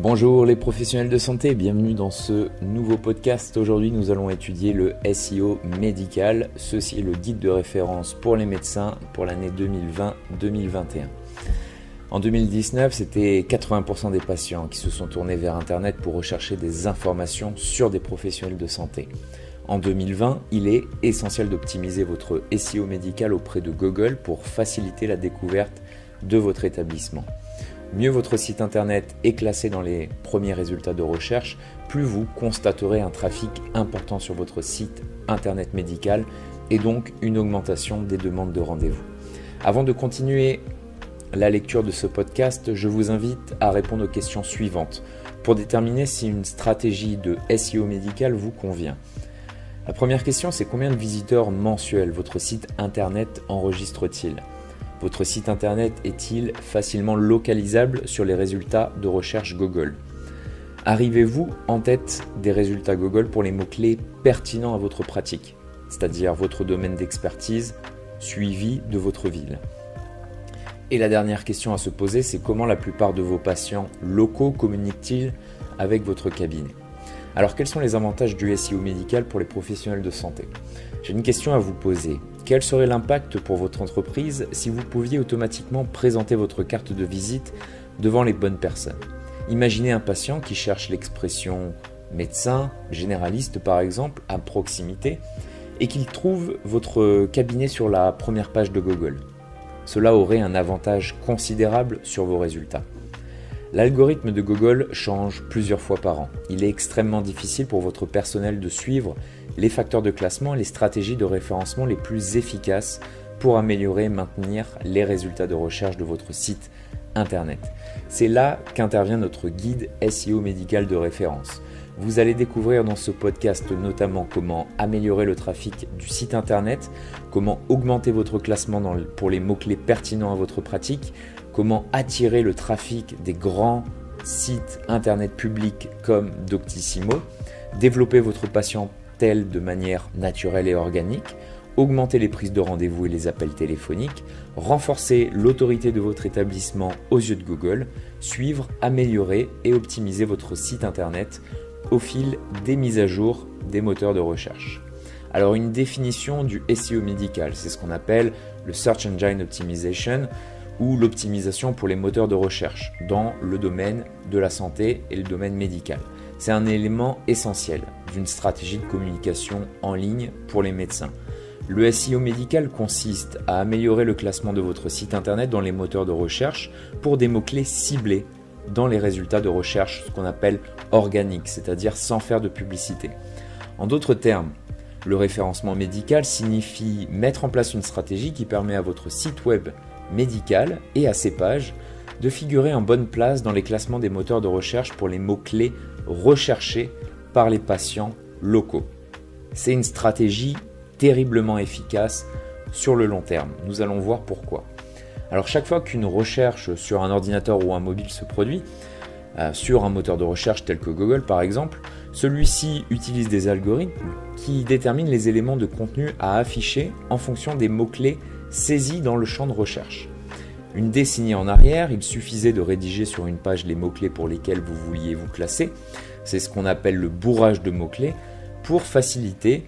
Bonjour les professionnels de santé, bienvenue dans ce nouveau podcast. Aujourd'hui nous allons étudier le SEO médical. Ceci est le guide de référence pour les médecins pour l'année 2020-2021. En 2019, c'était 80% des patients qui se sont tournés vers Internet pour rechercher des informations sur des professionnels de santé. En 2020, il est essentiel d'optimiser votre SEO médical auprès de Google pour faciliter la découverte de votre établissement. Mieux votre site internet est classé dans les premiers résultats de recherche, plus vous constaterez un trafic important sur votre site internet médical et donc une augmentation des demandes de rendez-vous. Avant de continuer la lecture de ce podcast, je vous invite à répondre aux questions suivantes pour déterminer si une stratégie de SEO médical vous convient. La première question, c'est combien de visiteurs mensuels votre site internet enregistre-t-il? Votre site internet est-il facilement localisable sur les résultats de recherche Google? Arrivez-vous en tête des résultats Google pour les mots-clés pertinents à votre pratique, c'est-à-dire votre domaine d'expertise suivi de votre ville? Et la dernière question à se poser, c'est comment la plupart de vos patients locaux communiquent-ils avec votre cabinet alors quels sont les avantages du SEO médical pour les professionnels de santé? J'ai une question à vous poser. Quel serait l'impact pour votre entreprise si vous pouviez automatiquement présenter votre carte de visite devant les bonnes personnes? Imaginez un patient qui cherche l'expression médecin, généraliste par exemple, à proximité, et qu'il trouve votre cabinet sur la première page de Google. Cela aurait un avantage considérable sur vos résultats. L'algorithme de Google change plusieurs fois par an. Il est extrêmement difficile pour votre personnel de suivre les facteurs de classement et les stratégies de référencement les plus efficaces pour améliorer et maintenir les résultats de recherche de votre site internet. C'est là qu'intervient notre guide SEO médical de référence. Vous allez découvrir dans ce podcast notamment comment améliorer le trafic du site internet, comment augmenter votre classement pour les mots-clés pertinents à votre pratique, comment attirer le trafic des grands sites internet publics comme Doctissimo, développer votre patientèle de manière naturelle et organique, augmenter les prises de rendez-vous et les appels téléphoniques, renforcer l'autorité de votre établissement aux yeux de Google, suivre, améliorer et optimiser votre site internet au fil des mises à jour des moteurs de recherche? Alors une définition du SEO médical, c'est ce qu'on appelle le Search Engine Optimization ou l'optimisation pour les moteurs de recherche dans le domaine de la santé et le domaine médical. C'est un élément essentiel d'une stratégie de communication en ligne pour les médecins. Le SEO médical consiste à améliorer le classement de votre site internet dans les moteurs de recherche pour des mots-clés ciblés dans les résultats de recherche, ce qu'on appelle organique, c'est-à-dire sans faire de publicité. En d'autres termes, le référencement médical signifie mettre en place une stratégie qui permet à votre site web médical et à ses pages de figurer en bonne place dans les classements des moteurs de recherche pour les mots-clés recherchés par les patients locaux. C'est une stratégie terriblement efficace sur le long terme. Nous allons voir pourquoi. Alors chaque fois qu'une recherche sur un ordinateur ou un mobile se produit, euh, sur un moteur de recherche tel que Google par exemple, celui-ci utilise des algorithmes qui déterminent les éléments de contenu à afficher en fonction des mots-clés saisis dans le champ de recherche. Une décennie en arrière, il suffisait de rédiger sur une page les mots-clés pour lesquels vous vouliez vous classer. C'est ce qu'on appelle le bourrage de mots-clés pour faciliter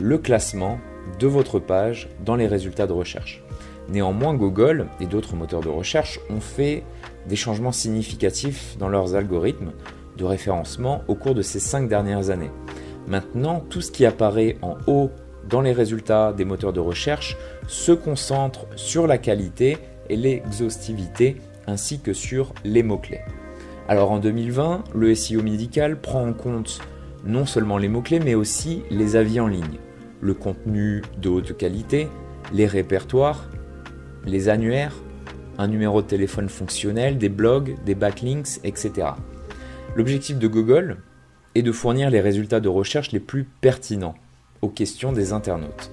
le classement de votre page dans les résultats de recherche. Néanmoins, Google et d'autres moteurs de recherche ont fait des changements significatifs dans leurs algorithmes de référencement au cours de ces cinq dernières années. Maintenant, tout ce qui apparaît en haut dans les résultats des moteurs de recherche se concentre sur la qualité et l'exhaustivité ainsi que sur les mots-clés. Alors en 2020, le SEO médical prend en compte non seulement les mots-clés mais aussi les avis en ligne, le contenu de haute qualité, les répertoires, les annuaires, un numéro de téléphone fonctionnel, des blogs, des backlinks, etc. L'objectif de Google est de fournir les résultats de recherche les plus pertinents aux questions des internautes.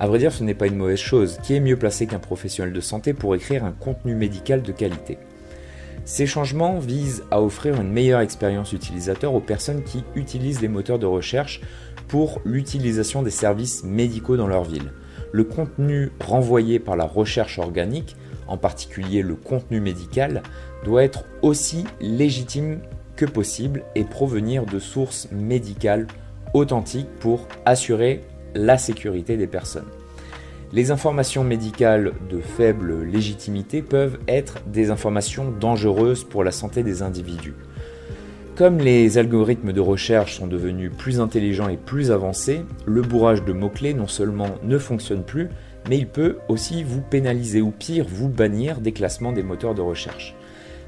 A vrai dire, ce n'est pas une mauvaise chose. Qui est mieux placé qu'un professionnel de santé pour écrire un contenu médical de qualité? Ces changements visent à offrir une meilleure expérience utilisateur aux personnes qui utilisent les moteurs de recherche pour l'utilisation des services médicaux dans leur ville. Le contenu renvoyé par la recherche organique, en particulier le contenu médical, doit être aussi légitime que possible et provenir de sources médicales authentiques pour assurer la sécurité des personnes. Les informations médicales de faible légitimité peuvent être des informations dangereuses pour la santé des individus. Comme les algorithmes de recherche sont devenus plus intelligents et plus avancés, le bourrage de mots-clés non seulement ne fonctionne plus, mais il peut aussi vous pénaliser ou pire vous bannir des classements des moteurs de recherche.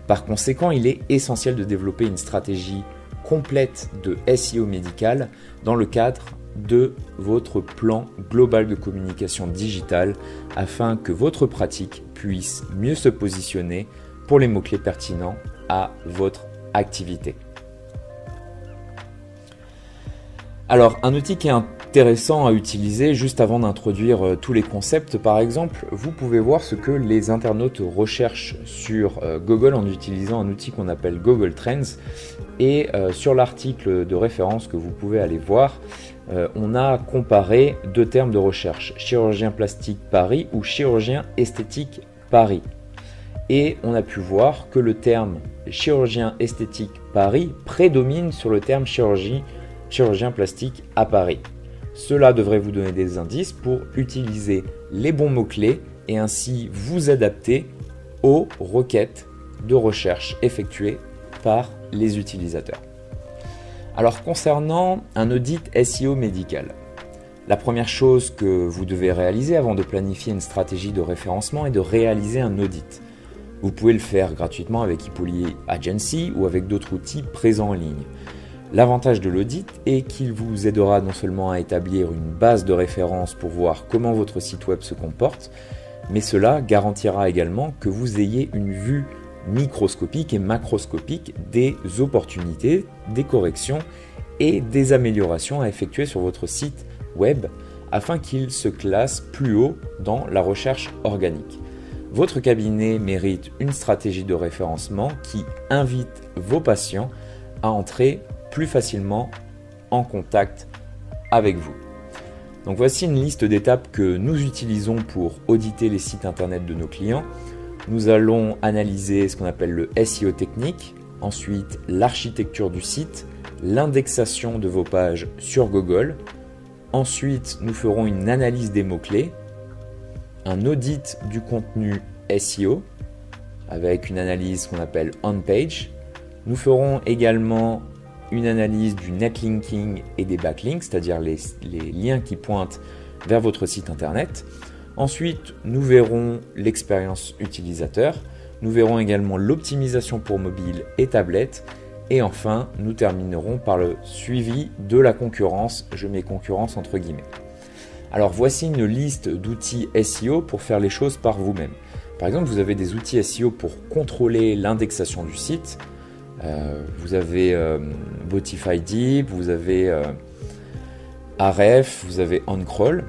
Par conséquent, il est essentiel de développer une stratégie complète de SEO médical dans le cadre de votre plan global de communication digitale afin que votre pratique puisse mieux se positionner pour les mots-clés pertinents à votre activité. Alors, un outil qui est intéressant à utiliser juste avant d'introduire euh, tous les concepts, par exemple, vous pouvez voir ce que les internautes recherchent sur euh, Google en utilisant un outil qu'on appelle Google Trends. Et euh, sur l'article de référence que vous pouvez aller voir, euh, on a comparé deux termes de recherche, chirurgien plastique Paris ou chirurgien esthétique Paris. Et on a pu voir que le terme chirurgien esthétique Paris prédomine sur le terme chirurgien plastique à Paris. Cela devrait vous donner des indices pour utiliser les bons mots-clés et ainsi vous adapter aux requêtes de recherche effectuées par les utilisateurs. Alors concernant un audit SEO médical, la première chose que vous devez réaliser avant de planifier une stratégie de référencement est de réaliser un audit. Vous pouvez le faire gratuitement avec Hippolyte Agency ou avec d'autres outils présents en ligne. L'avantage de l'audit est qu'il vous aidera non seulement à établir une base de référence pour voir comment votre site web se comporte, mais cela garantira également que vous ayez une vue microscopique et macroscopique des opportunités, des corrections et des améliorations à effectuer sur votre site web afin qu'il se classe plus haut dans la recherche organique. Votre cabinet mérite une stratégie de référencement qui invite vos patients à entrer plus facilement en contact avec vous. Donc voici une liste d'étapes que nous utilisons pour auditer les sites internet de nos clients nous allons analyser ce qu'on appelle le SEO technique, ensuite l'architecture du site, l'indexation de vos pages sur Google. Ensuite, nous ferons une analyse des mots-clés, un audit du contenu SEO avec une analyse qu'on appelle on-page. Nous ferons également une analyse du netlinking et des backlinks, c'est-à-dire les, les, liens qui pointent vers votre site internet. Ensuite, nous verrons l'expérience utilisateur, nous verrons également l'optimisation pour mobile et tablette, et enfin, nous terminerons par le suivi de la concurrence, je mets concurrence entre guillemets. Alors voici une liste d'outils SEO pour faire les choses par vous-même. Par exemple, vous avez des outils SEO pour contrôler l'indexation du site. Euh, vous avez euh, Botify Deep, vous avez euh, Aref, vous avez OnCrawl.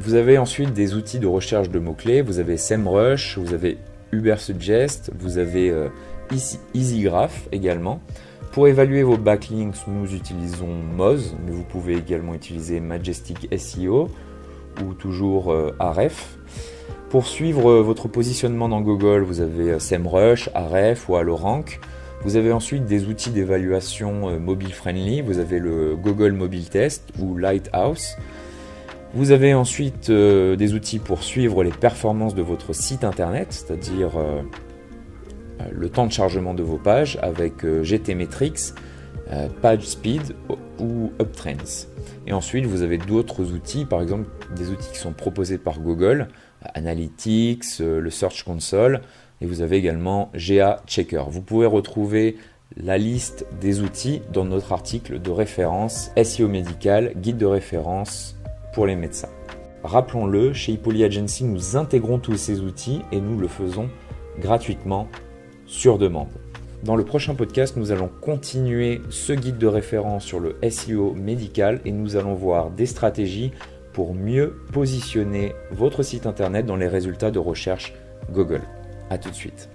Vous avez ensuite des outils de recherche de mots-clés, vous avez SEMrush, vous avez Ubersuggest, vous avez euh, EasyGraph également. Pour évaluer vos backlinks, nous utilisons Moz, mais vous pouvez également utiliser Majestic SEO ou toujours euh, Aref. Pour suivre euh, votre positionnement dans Google, vous avez SEMrush, Aref ou AlloRank. Vous avez ensuite des outils d'évaluation mobile friendly. Vous avez le Google Mobile Test ou Lighthouse. Vous avez ensuite euh, des outils pour suivre les performances de votre site internet, c'est-à-dire euh, euh, le temps de chargement de vos pages avec GTmetrix, PageSpeed ou UpTrends. Et ensuite, vous avez d'autres outils, par exemple des outils qui sont proposés par Google, Analytics, le Search Console, et vous avez également GA Checker. Vous pouvez retrouver la liste des outils dans notre article de référence SEO médical, guide de référence les médecins. Rappelons-le, chez Hippoly Agency, nous intégrons tous ces outils et nous le faisons gratuitement sur demande. Dans le prochain podcast, nous allons continuer ce guide de référence sur le SEO médical et nous allons voir des stratégies pour mieux positionner votre site internet dans les résultats de recherche Google. A tout de suite.